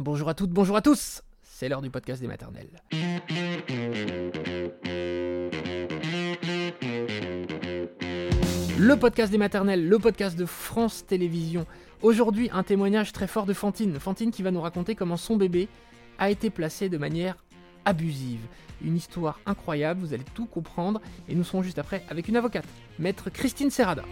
Bonjour à toutes, bonjour à tous C'est l'heure du podcast des maternelles. Le podcast des maternelles, le podcast de France Télévisions. Aujourd'hui, un témoignage très fort de Fantine. Fantine qui va nous raconter comment son bébé a été placé de manière abusive. Une histoire incroyable, vous allez tout comprendre. Et nous serons juste après avec une avocate, maître Christine Serrada.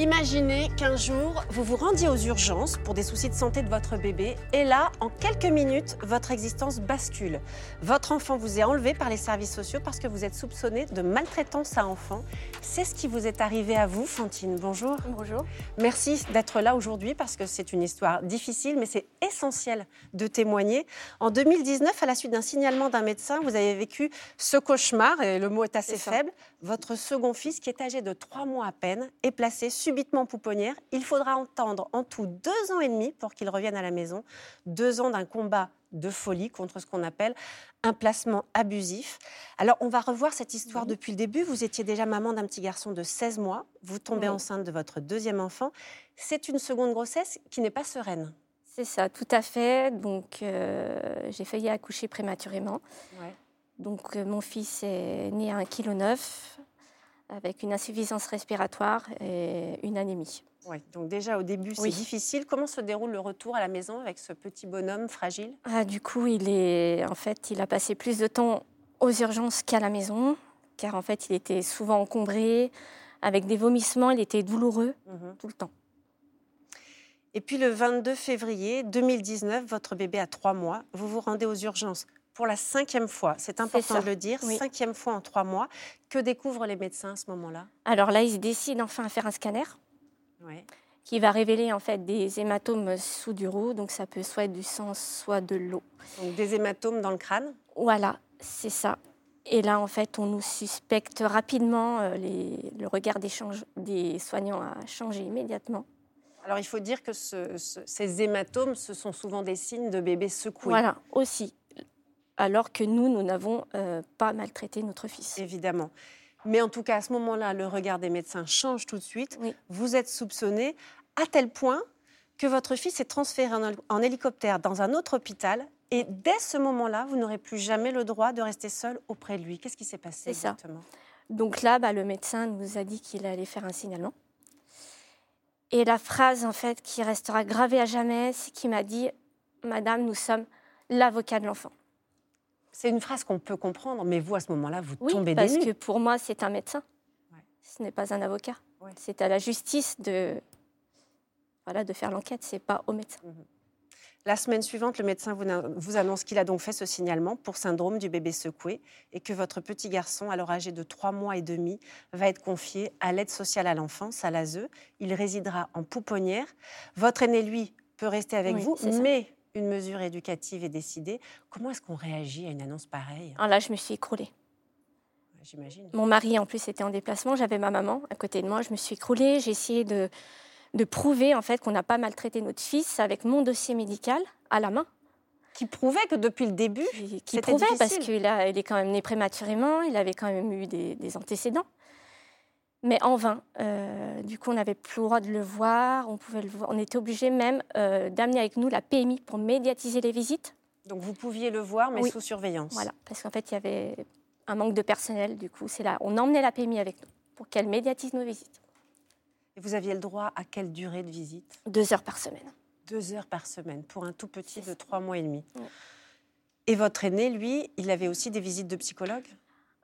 Imaginez qu'un jour, vous vous rendiez aux urgences pour des soucis de santé de votre bébé et là, en quelques minutes, votre existence bascule. Votre enfant vous est enlevé par les services sociaux parce que vous êtes soupçonné de maltraitance à enfant. C'est ce qui vous est arrivé à vous, Fantine. Bonjour. Bonjour. Merci d'être là aujourd'hui parce que c'est une histoire difficile, mais c'est essentiel de témoigner. En 2019, à la suite d'un signalement d'un médecin, vous avez vécu ce cauchemar, et le mot est assez faible. Votre second fils, qui est âgé de trois mois à peine, est placé subitement pouponnière. Il faudra entendre en tout deux ans et demi pour qu'il revienne à la maison. Deux ans d'un combat de folie contre ce qu'on appelle un placement abusif. Alors, on va revoir cette histoire depuis le début. Vous étiez déjà maman d'un petit garçon de 16 mois. Vous tombez Oui. enceinte de votre deuxième enfant. C'est une seconde grossesse qui n'est pas sereine. C'est ça, tout à fait. Donc, euh, j'ai failli accoucher prématurément. Donc, euh, mon fils est né à 1,9 kg avec une insuffisance respiratoire et une anémie. Ouais, donc déjà au début, c'est Oui. difficile. Comment se déroule le retour à la maison avec ce petit bonhomme fragile? Ah, du coup, il est, en fait, il a passé plus de temps aux urgences qu'à la maison, car en fait, il était souvent encombré, avec des vomissements, il était douloureux Mhm. tout le temps. Et puis le 22 février 2019, votre bébé a trois mois. Vous vous rendez aux urgences pour la cinquième fois. C'est important de le dire. oui. Cinquième fois en trois mois. Que découvrent les médecins à ce moment-là? Alors là, il se décide enfin à faire un scanner. Ouais. qui va révéler en fait des hématomes sous du roux, donc ça peut soit être du sang, soit de l'eau. Donc des hématomes dans le crâne? Voilà, c'est ça. Et là, en fait, on nous suspecte rapidement, euh, les- le regard des, change- des soignants a changé immédiatement. Alors il faut dire que ce- ce- ces hématomes, ce sont souvent des signes de bébés secoués. Voilà, aussi. Alors que nous, nous n'avons euh, pas maltraité notre fils. Évidemment. Mais en tout cas, à ce moment-là, le regard des médecins change tout de suite. Oui. Vous êtes soupçonné à tel point que votre fils est transféré en, hélicoptère dans un autre hôpital. Et dès ce moment-là, vous n'aurez plus jamais le droit de rester seul auprès de lui. Qu'est-ce qui s'est passé C'est ça. exactement? Donc là, bah, le médecin nous a dit qu'il allait faire un signalement. Et la phrase, en fait, qui restera gravée à jamais, c'est qu'il m'a dit Madame, nous sommes l'avocat de l'enfant. C'est une phrase qu'on peut comprendre, mais vous, à ce moment-là, vous Oui, tombez parce des nues. que pour moi, c'est un médecin. Ouais. Ce n'est pas un avocat. Ouais. C'est à la justice de, voilà, de faire l'enquête, c'est pas au médecin. La semaine suivante, le médecin vous, annonce qu'il a donc fait ce signalement pour syndrome du bébé secoué et que votre petit garçon, alors âgé de 3 mois et demi, va être confié à l'aide sociale à l'enfance, à l'ASE. Il résidera en pouponnière. Votre aîné, lui, peut rester avec Oui, vous, mais une mesure éducative est décidée. Comment est-ce qu'on réagit à une annonce pareille? Alors là, je me suis écroulée. J'imagine. Mon mari, en plus, était en déplacement. J'avais ma maman à côté de moi. Je me suis écroulée. J'ai essayé de, de prouver, en fait, qu'on n'a pas maltraité notre fils avec mon dossier médical à la main. Qui prouvait que depuis le début, Qui, prouvait, parce qu'il il est quand même né prématurément. Il avait quand même eu des, des antécédents. Mais en vain. Euh, du coup, on n'avait plus le droit de le voir. On, pouvait le voir. on était obligé même euh, d'amener avec nous la PMI pour médiatiser les visites. donc vous pouviez le voir, mais Oui. sous surveillance. Voilà, parce qu'en fait, il y avait un manque de personnel. Du coup, c'est là. On emmenait la PMI avec nous pour qu'elle médiatise nos visites. Et vous aviez le droit à quelle durée de visite? Deux heures par semaine. Deux heures par semaine pour un tout petit de trois mois et demi. Et votre aîné, lui, il avait aussi des visites de psychologue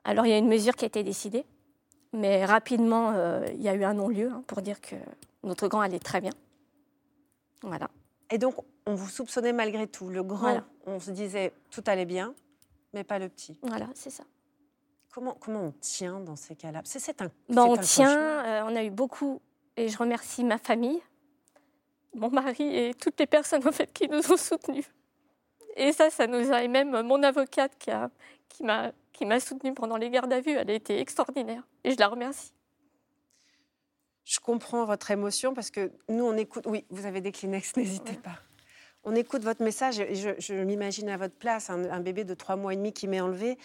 Alors, il y a une mesure qui a été décidée, mais rapidement, euh, il y a eu un non-lieu hein, pour dire que notre grand allait très bien. Voilà. Et donc, on vous soupçonnait malgré tout. Le grand, Voilà. on se disait tout allait bien, mais pas le petit. Voilà, c'est ça. Comment, comment on tient dans ces cas-là? C'est un. Ben, on un tient, euh, on a eu beaucoup, et je remercie ma famille, mon mari et toutes les personnes en fait, qui nous ont soutenus. Et ça, ça nous a, et même mon avocate qui a- qui m'a qui m'a soutenue pendant les gardes à vue, elle a été extraordinaire. Et je la remercie. Je comprends votre émotion parce que nous, on écoute. Oui, vous avez des Kleenex, n'hésitez pas. On écoute votre message et je, je m'imagine à votre place, un, un bébé de trois mois et demi qui m'est enlevé.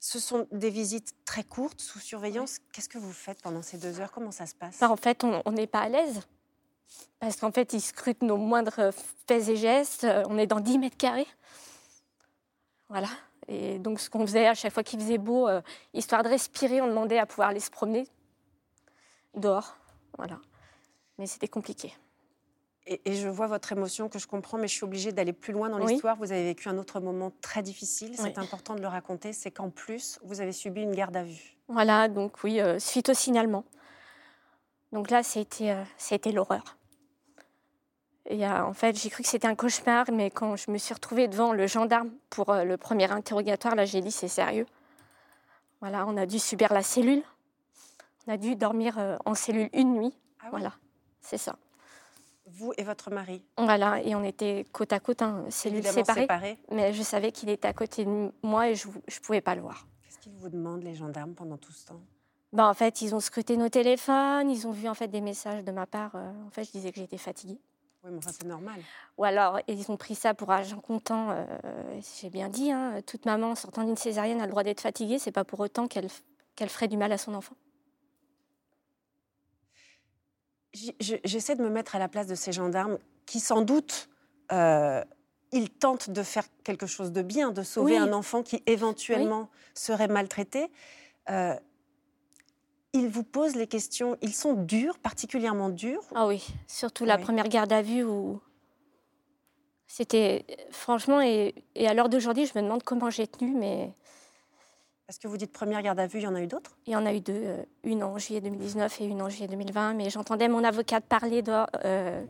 Ce sont des visites très courtes, sous surveillance. Qu'est-ce que vous faites pendant ces deux heures? Comment ça se passe? Bah, En fait, on n'est pas à l'aise. Parce qu'en fait, ils scrutent nos moindres faits et gestes. On est dans 10 mètres carrés. Voilà. Et donc, ce qu'on faisait à chaque fois qu'il faisait beau, euh, histoire de respirer, on demandait à pouvoir aller se promener dehors. Voilà. Mais c'était compliqué. Et, je vois votre émotion que je comprends, mais je suis obligée d'aller plus loin dans l'histoire. Vous avez vécu un autre moment très difficile, c'est important de le raconter, c'est qu'en plus, vous avez subi une garde à vue. Voilà, donc oui, euh, suite au signalement. Donc là, c'était euh, l'horreur. Et euh, en fait, j'ai cru que c'était un cauchemar, mais quand je me suis retrouvée devant le gendarme pour le premier interrogatoire, là, j'ai dit c'est sérieux. Voilà, on a dû subir la cellule. On a dû dormir en cellule une nuit. Ah voilà, c'est ça. Vous et votre mari Voilà, et on était côte à côte, hein, cellules séparées, Mais je savais qu'il était à côté de moi et je ne pouvais pas le voir. Qu'est-ce qu'ils vous demandent, les gendarmes, pendant tout ce temps? Ben, En fait, ils ont scruté nos téléphones, ils ont vu en fait des messages de ma part. Euh, en fait, je disais que j'étais fatiguée. Oui, mais enfin, c'est normal. Ou alors, ils ont pris ça pour agent comptant. Euh, j'ai bien dit, hein, toute maman sortant d'une césarienne a le droit d'être fatiguée, c'est pas pour autant qu'elle qu'elle ferait du mal à son enfant. J'essaie de me mettre à la place de ces gendarmes qui, sans doute, euh, ils tentent de faire quelque chose de bien, de sauver un enfant qui éventuellement serait maltraité. Euh, ils vous posent les questions, ils sont durs, particulièrement durs. Ah oui, surtout la première garde à vue où c'était franchement, et, et à l'heure d'aujourd'hui, je me demande comment j'ai tenu, mais est-ce que vous dites première garde à vue, il y en a eu d'autres? Il y en a eu deux, euh, une en juillet 2019 et une en juillet 2020, mais j'entendais mon avocate parler de, euh,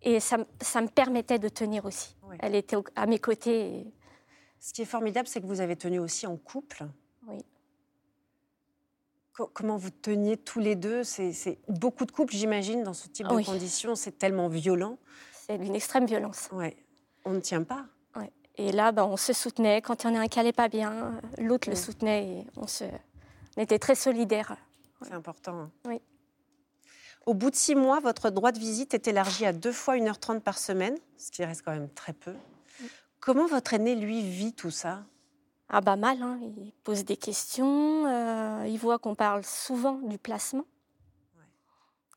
et ça, ça, me permettait de tenir aussi. Elle était à mes côtés. Ce qui est formidable, c'est que vous avez tenu aussi en couple. Oui. Comment vous teniez tous les deux C'est beaucoup de couples, j'imagine, dans ce type de conditions. C'est tellement violent. C'est d'une extrême violence. Oui. On ne tient pas. Et là, bah, on se soutenait. Quand il y en a un qui n'allait pas bien, l'autre le mm. soutenait et on, se... était très solidaires. C'est important. Hein. Oui. Au bout de six mois, votre droit de visite est élargi à deux fois 1h30 par semaine, ce qui reste quand même très peu. Mm. Comment votre aîné, lui, vit tout ça? Ah bah mal, hein. il pose des questions, euh, il voit qu'on parle souvent du placement.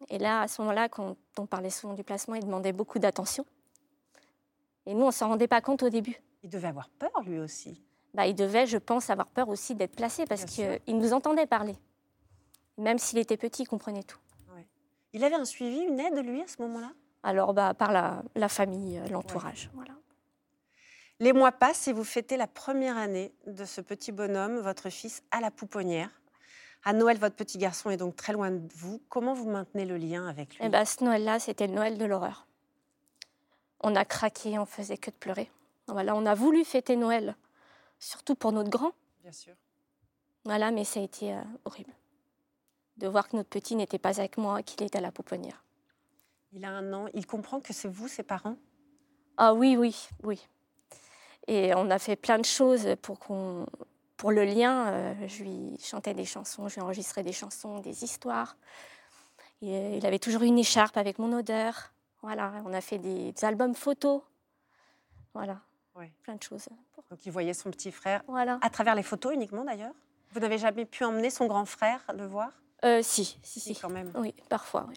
Et là, à ce moment-là, quand on parlait souvent du placement, il demandait beaucoup d'attention. Et nous, on ne s'en rendait pas compte au début. Il devait avoir peur, lui aussi. Bah, il devait, je pense, avoir peur aussi d'être placé parce qu'il nous entendait parler. Même s'il était petit, il comprenait tout. Il avait un suivi, une aide, lui, à ce moment-là? Alors, bah, par la, la famille, euh, l'entourage. Voilà. Les mois passent et vous fêtez la première année de ce petit bonhomme, votre fils, à la pouponnière. À Noël, votre petit garçon est donc très loin de vous. Comment vous maintenez le lien avec lui? Eh bah, Ce Noël-là, c'était le Noël de l'horreur. On a craqué, on faisait que de pleurer. Voilà, on a voulu fêter Noël, surtout pour notre grand. Bien sûr. Voilà, mais ça a été euh, horrible de voir que notre petit n'était pas avec moi, qu'il était à la pouponnière. Il a un an. Il comprend que c'est vous, ses parents? Ah oui, oui, oui. Et on a fait plein de choses pour qu'on, pour le lien. Euh, je lui chantais des chansons, je lui enregistrais des chansons, des histoires. Et, il avait toujours une écharpe avec mon odeur. Voilà, on a fait des, albums photos. Voilà, plein de choses. Donc il voyait son petit frère voilà. à travers les photos uniquement d'ailleurs? Vous n'avez jamais pu emmener son grand frère le voir? Euh, si, si, si, quand même. Oui, parfois, oui.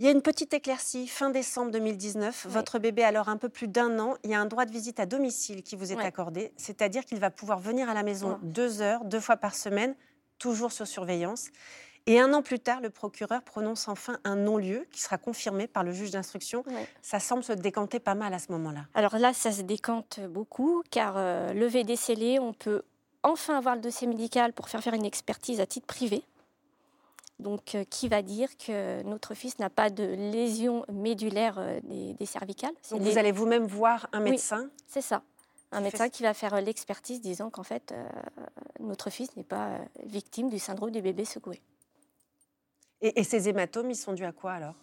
Il y a une petite éclaircie, fin décembre 2019. Votre bébé a alors un peu plus d'un an. Il y a un droit de visite à domicile qui vous est accordé, c'est-à-dire qu'il va pouvoir venir à la maison deux heures, deux fois par semaine, toujours sur surveillance. Et un an plus tard, le procureur prononce enfin un non-lieu qui sera confirmé par le juge d'instruction. Ça semble se décanter pas mal à ce moment-là. Alors là, ça se décante beaucoup, car euh, le VD scellé, on peut enfin avoir le dossier médical pour faire faire une expertise à titre privé. Donc, euh, qui va dire que notre fils n'a pas de lésion médulaire euh, des, cervicales? Donc, vous allez vous-même voir un médecin C'est ça. Un médecin qui va faire l'expertise disant qu'en fait, notre fils n'est pas victime du syndrome du bébé secoué. Et, ces hématomes, ils sont dus à quoi alors?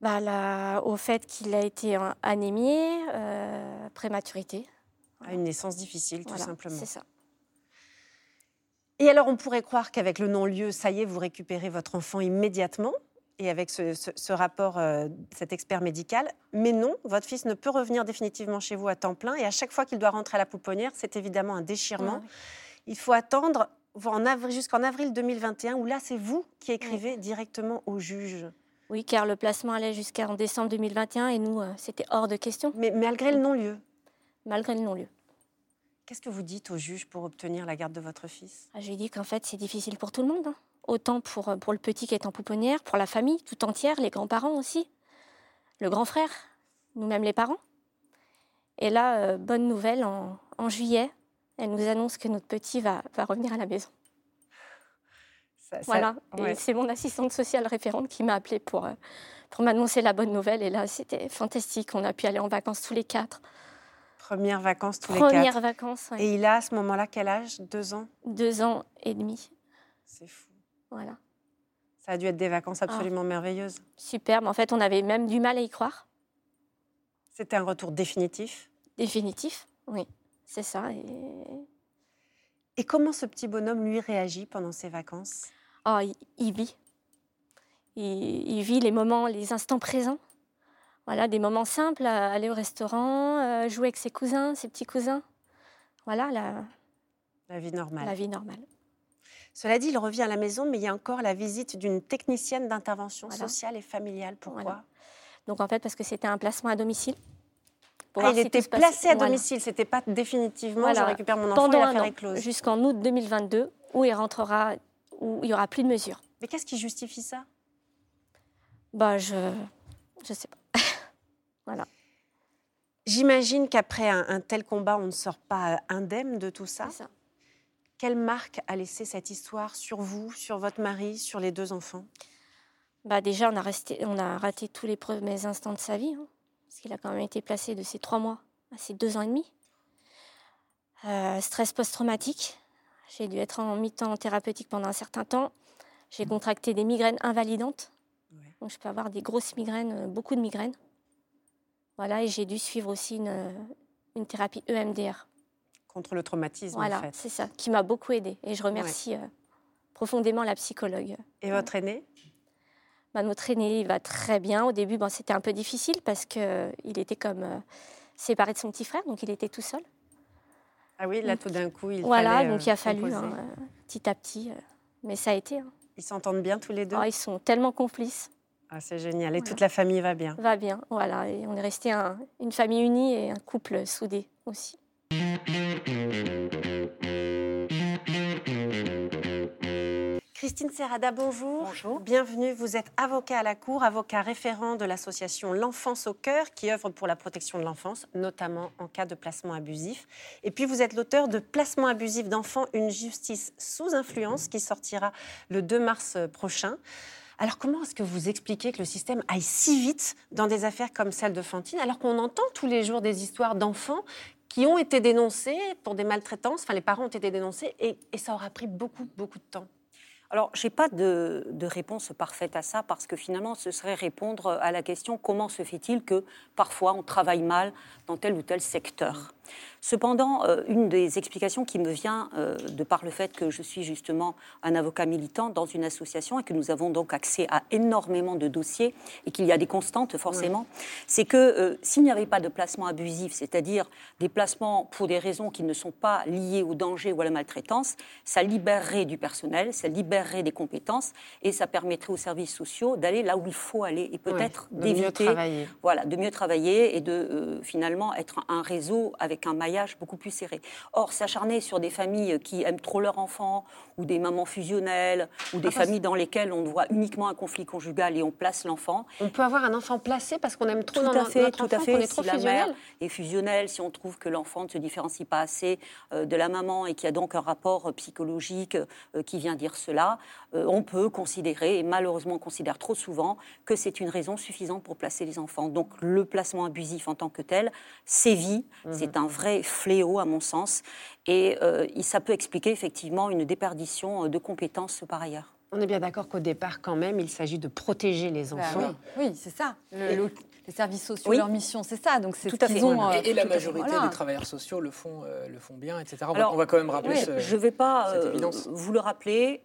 Bah, Au fait qu'il a été anémié, euh, prématurité. À une naissance difficile, tout simplement. C'est ça. Et alors, on pourrait croire qu'avec le non-lieu, ça y est, vous récupérez votre enfant immédiatement, et avec ce, rapport, euh, cet expert médical. Mais non, votre fils ne peut revenir définitivement chez vous à temps plein, et à chaque fois qu'il doit rentrer à la pouponnière, c'est évidemment un déchirement. Il faut attendre jusqu'en avril 2021, où là, c'est vous qui écrivez directement au juge. Oui, car le placement allait jusqu'en décembre 2021 et nous, euh, c'était hors de question. Mais malgré le non-lieu Malgré le non-lieu. Qu'est-ce que vous dites au juge pour obtenir la garde de votre fils? Ah, Je lui dis qu'en fait, c'est difficile pour tout le monde. Hein. Autant pour, pour le petit qui est en pouponnière, pour la famille tout entière, les grands-parents aussi, le grand frère, nous-mêmes les parents. Et là, euh, bonne nouvelle, en, en, juillet, elle nous annonce que notre petit va, va revenir à la maison. voilà, c'est mon assistante sociale référente qui m'a appelée pour, euh, pour m'annoncer la bonne nouvelle. Et là, c'était fantastique. On a pu aller en vacances tous les quatre. Premières vacances tous les quatre. Premières vacances, Et il a à ce moment-là quel âge? Deux ans? Deux ans et demi. C'est fou. Voilà. Ça a dû être des vacances absolument ah. merveilleuses. Superbe. En fait, on avait même du mal à y croire. C'était un retour définitif? Définitif, oui. C'est ça. Et... et... comment ce petit bonhomme, lui, réagit pendant ses vacances? Oh, il, vit. Il, il, vit les moments, les instants présents. Voilà, des moments simples, aller au restaurant, euh, jouer avec ses cousins, ses petits cousins. Voilà, la, la vie normale. La vie normale. Cela dit, il revient à la maison, mais il y a encore la visite d'une technicienne d'intervention sociale et familiale. Pourquoi Donc en fait, parce que c'était un placement à domicile. Ah, il était placé à domicile, c'était pas définitivement je récupère mon enfant Pendant et close. Jusqu'en août 2022, où il rentrera, où il y aura plus de mesures. Mais qu'est-ce qui justifie ça? Bah je, je sais pas. Voilà. J'imagine qu'après un, un, tel combat, on ne sort pas indemne de tout ça. ça. Quelle marque a laissé cette histoire sur vous, sur votre mari, sur les deux enfants? Bah Déjà, on a, resté, on a raté tous les premiers instants de sa vie, hein, parce qu'il a quand même été placé de ses trois mois à ses deux ans et demi. Euh, stress post-traumatique. J'ai dû être en mi-temps thérapeutique pendant un certain temps. J'ai contracté des migraines invalidantes. Donc je peux avoir des grosses migraines, euh, beaucoup de migraines. Voilà, et j'ai dû suivre aussi une, une thérapie EMDR contre le traumatisme. Voilà, en fait. c'est ça, qui m'a beaucoup aidée. Et je remercie euh, profondément la psychologue. Et votre aîné bah, Notre aîné, il va très bien. Au début, bon, c'était un peu difficile parce qu'il euh, était comme euh, séparé de son petit frère, donc il était tout seul. Ah oui, là, tout d'un coup, il Voilà, fallait, donc il a fallu, hein, petit à petit. mais ça a été. Hein. Ils s'entendent bien tous les deux? Ah, Ils sont tellement complices. Ah, c'est génial. Et toute la famille va bien Va bien, voilà. Et on est resté une famille unie et un couple soudé aussi. Christine Serrada, bonjour. Bonjour. Bienvenue. Vous êtes avocat à la Cour, avocat référent de l'association L'Enfance au cœur, qui œuvre pour la protection de l'enfance, notamment en cas de placement abusif. Et puis vous êtes l'auteur de Placement abusif d'enfants, une justice sous influence, qui sortira le 2 mars prochain. Alors comment est-ce que vous expliquez que le système aille si vite dans des affaires comme celle de Fantine, alors qu'on entend tous les jours des histoires d'enfants qui ont été dénoncés pour des maltraitances, enfin les parents ont été dénoncés, et, ça aura pris beaucoup, beaucoup de temps? Alors, je n'ai pas de, de, réponse parfaite à ça parce que finalement, ce serait répondre à la question comment se fait-il que parfois on travaille mal dans tel ou tel secteur? Cependant, euh, une des explications qui me vient euh, de par le fait que je suis justement un avocat militant dans une association et que nous avons donc accès à énormément de dossiers et qu'il y a des constantes forcément, c'est que euh, s'il n'y avait pas de placement abusif, c'est-à-dire des placements pour des raisons qui ne sont pas liées au danger ou à la maltraitance, ça libérerait du personnel, ça libérerait des compétences et ça permettrait aux services sociaux d'aller là où il faut aller et peut-être d'éviter, voilà, de mieux travailler et de finalement être un réseau avec un maillage beaucoup plus serré. Or, s'acharner sur des familles qui aiment trop leurs enfants, ou des mamans fusionnelles, ou des ah, familles dans lesquelles on voit uniquement un conflit conjugal et on place l'enfant. On peut avoir un enfant placé parce qu'on aime trop tout à fait, notre tout enfant, à fait. est trop si la mère est fusionnelle, si on trouve que l'enfant ne se différencie pas assez euh, de la maman et qu'il y a donc un rapport psychologique euh, qui vient dire cela, euh, on peut considérer, et malheureusement on considère trop souvent, que c'est une raison suffisante pour placer les enfants. Donc le placement abusif en tant que tel sévit, mhm. c'est un vrai fléau à mon sens, et euh, ça peut expliquer effectivement une déperdition euh, de compétences par ailleurs. On est bien d'accord qu'au départ, quand même, il s'agit de protéger les bah enfants. oui, c'est ça. les services sociaux, leur mission, c'est ça. Donc c'est tout à fait. Ont, et, la majorité des travailleurs sociaux le font, le font bien, etc. Alors, on va quand même rappeler. je ne vais pas vous le rappeler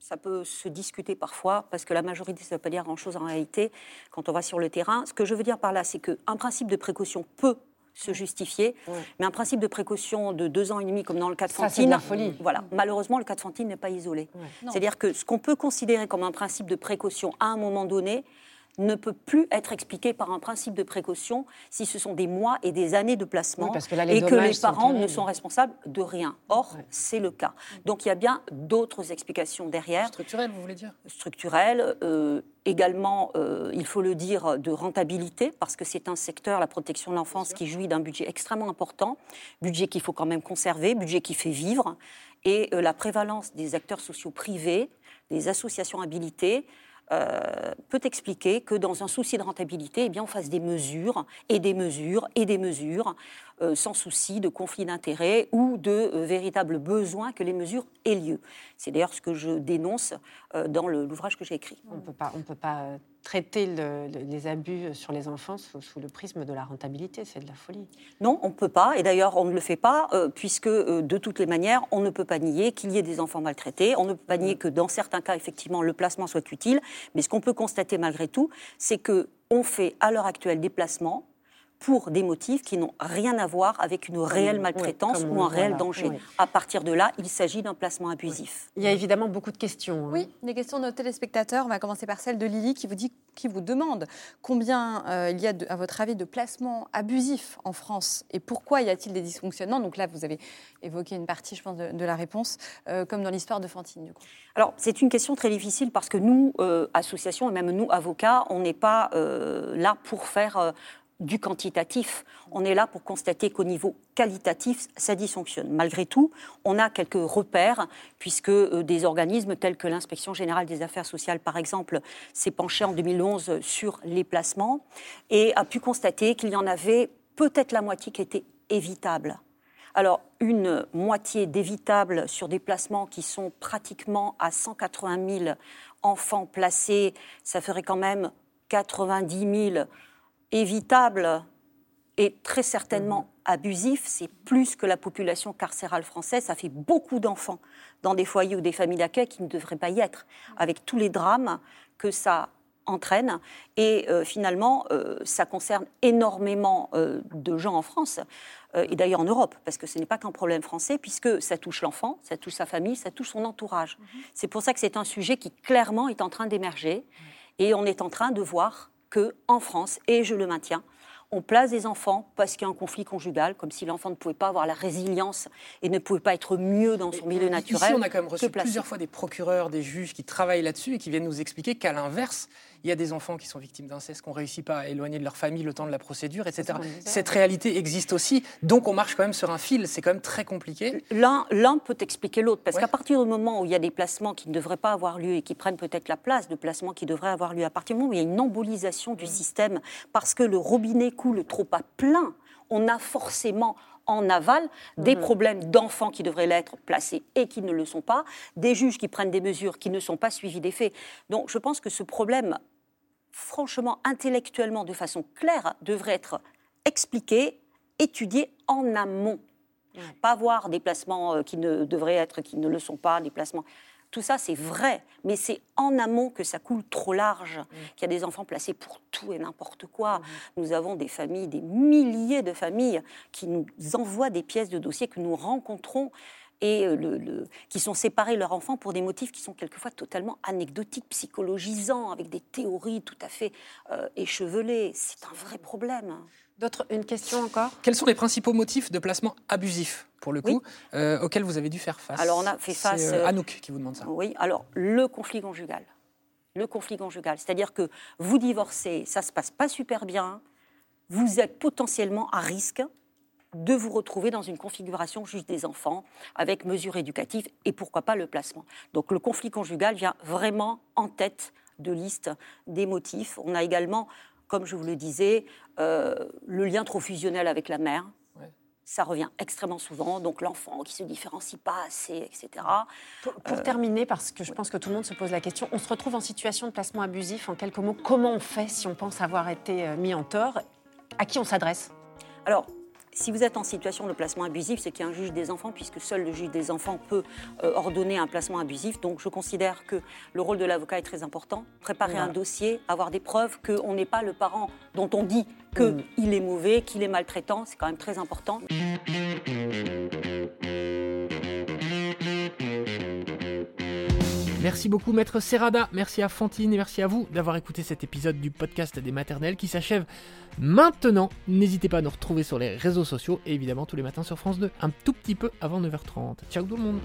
ça peut se discuter parfois, parce que la majorité, ça ne veut pas dire grand-chose en réalité quand on va sur le terrain. Ce que je veux dire par là, c'est qu'un principe de précaution peut se justifier. Mais un principe de précaution de deux ans et demi, comme dans le cas de Ça, Fantine, la folie. voilà. Malheureusement, le cas de Fantine n'est pas isolé. C'est-à-dire que ce qu'on peut considérer comme un principe de précaution à un moment donné ne peut plus être expliqué par un principe de précaution si ce sont des mois et des années de placement et que les parents ne sont responsables de rien. Or, c'est le cas. Donc il y a bien d'autres explications derrière. Structurelles, vous voulez dire? Structurelles, euh, également, euh, il faut le dire, de rentabilité, parce que c'est un secteur, la protection de l'enfance, qui jouit d'un budget extrêmement important, budget qu'il faut quand même conserver, budget qui fait vivre, et euh, la prévalence des acteurs sociaux privés, des associations habilitées, euh, peut expliquer que dans un souci de rentabilité, eh bien, on fasse des mesures et des mesures et des mesures euh, sans souci de conflit d'intérêts ou de euh, véritable besoin que les mesures aient lieu. C'est d'ailleurs ce que je dénonce euh, dans l'ouvrage que j'ai écrit. On peut pas, on peut pas traiter les abus sur les enfants sous, le prisme de la rentabilité, c'est de la folie. Non, on ne peut pas, et d'ailleurs on ne le fait pas, puisque de toutes les manières, on ne peut pas nier qu'il y ait des enfants maltraités, on ne peut pas nier que dans certains cas, effectivement, le placement soit utile, mais ce qu'on peut constater malgré tout, c'est que on fait à l'heure actuelle des placements pour des motifs qui n'ont rien à voir avec une réelle maltraitance ou un réel danger. À partir de là, il s'agit d'un placement abusif. Il y a évidemment beaucoup de questions. Hein. Oui, des questions de nos téléspectateurs. On va commencer par celle de Lily qui vous, dit, qui vous demande combien euh, il y a, à votre avis, de placements abusifs en France et pourquoi y a-t-il des dysfonctionnements? Donc là, vous avez évoqué une partie, je pense, de, la réponse, euh, comme dans l'histoire de Fantine. Du coup. Alors, c'est une question très difficile parce que nous, euh, associations et même nous, avocats, on n'est pas là pour faire du quantitatif. On est là pour constater qu'au niveau qualitatif, ça dysfonctionne. Malgré tout, on a quelques repères, puisque euh, des organismes tels que l'Inspection générale des affaires sociales, par exemple, s'est penché en 2011 sur les placements et a pu constater qu'il y en avait peut-être la moitié qui était évitable. Alors, une moitié d'évitables sur des placements qui sont pratiquement à 180 000 enfants placés, ça ferait quand même 90 000 évitable et très certainement abusif, c'est plus que la population carcérale française. Ça fait beaucoup d'enfants dans des foyers ou des familles d'accueil qui ne devraient pas y être, avec tous les drames que ça entraîne. Et euh, finalement, euh, ça concerne énormément euh, de gens en France, et d'ailleurs en Europe, parce que ce n'est pas qu'un problème français, puisque ça touche l'enfant, ça touche sa famille, ça touche son entourage. Mhm. C'est pour ça que c'est un sujet qui clairement est en train d'émerger, et on est en train de voir qu'en France, et je le maintiens, on place des enfants parce qu'il y a un conflit conjugal, comme si l'enfant ne pouvait pas avoir la résilience et ne pouvait pas être mieux dans son milieu naturel. Ici, on a quand même reçu plusieurs fois des procureurs, des juges qui travaillent là-dessus et qui viennent nous expliquer qu'à l'inverse, il y a des enfants qui sont victimes d'inceste, qu'on ne réussit pas à éloigner de leur famille le temps de la procédure, etc. Cette réalité existe aussi, donc on marche quand même sur un fil, c'est quand même très compliqué. L'un peut expliquer l'autre, parce qu'à partir du moment où il y a des placements qui ne devraient pas avoir lieu et qui prennent peut-être la place de placements qui devraient avoir lieu, à partir du moment où il y a une embolisation du système, parce que le robinet coule trop à plein, on a forcément en aval des mhm. problèmes d'enfants qui devraient l'être placés et qui ne le sont pas, des juges qui prennent des mesures qui ne sont pas suivies des faits. Donc je pense que ce problème franchement, intellectuellement, de façon claire, devrait être expliqué, étudié en amont. Pas voir des placements euh, qui ne devraient être, qui ne le sont pas, des placements. Tout ça, c'est vrai, mais c'est en amont que ça coule trop large, qu'il y a des enfants placés pour tout et n'importe quoi. Nous avons des familles, des milliers de familles qui nous envoient des pièces de dossier que nous rencontrons et euh, le, qui sont séparés de leur enfant pour des motifs qui sont quelquefois totalement anecdotiques, psychologisants, avec des théories tout à fait euh, échevelées. C'est un vrai problème. D'autres, une question encore? Quels sont les principaux motifs de placement abusif, pour le coup, euh, auxquels vous avez dû faire face? Alors, on a fait face. C'est Anouk qui vous demande ça. Oui, alors, le conflit conjugal. Le conflit conjugal. C'est-à-dire que vous divorcez, ça se passe pas super bien, vous êtes potentiellement à risque de vous retrouver dans une configuration juge des enfants avec mesures éducatives et pourquoi pas le placement. Donc le conflit conjugal vient vraiment en tête de liste des motifs. On a également, comme je vous le disais, euh, le lien trop fusionnel avec la mère. Ça revient extrêmement souvent, donc l'enfant qui se différencie pas assez, etc. Pour, euh, terminer, parce que je pense que tout le monde se pose la question, on se retrouve en situation de placement abusif. En quelques mots, comment on fait si on pense avoir été euh, mis en tort? À qui on s'adresse? Alors, si vous êtes en situation de placement abusif, c'est qu'il y a un juge des enfants, puisque seul le juge des enfants peut euh, ordonner un placement abusif. Donc je considère que le rôle de l'avocat est très important. Préparer un dossier, avoir des preuves qu'on n'est pas le parent dont on dit qu'il est mauvais, qu'il est maltraitant, c'est quand même très important. Merci beaucoup Maître Serrada, merci à Fantine et merci à vous d'avoir écouté cet épisode du podcast des maternelles qui s'achève maintenant. N'hésitez pas à nous retrouver sur les réseaux sociaux et évidemment tous les matins sur France 2, un tout petit peu avant 9h30. Ciao tout le monde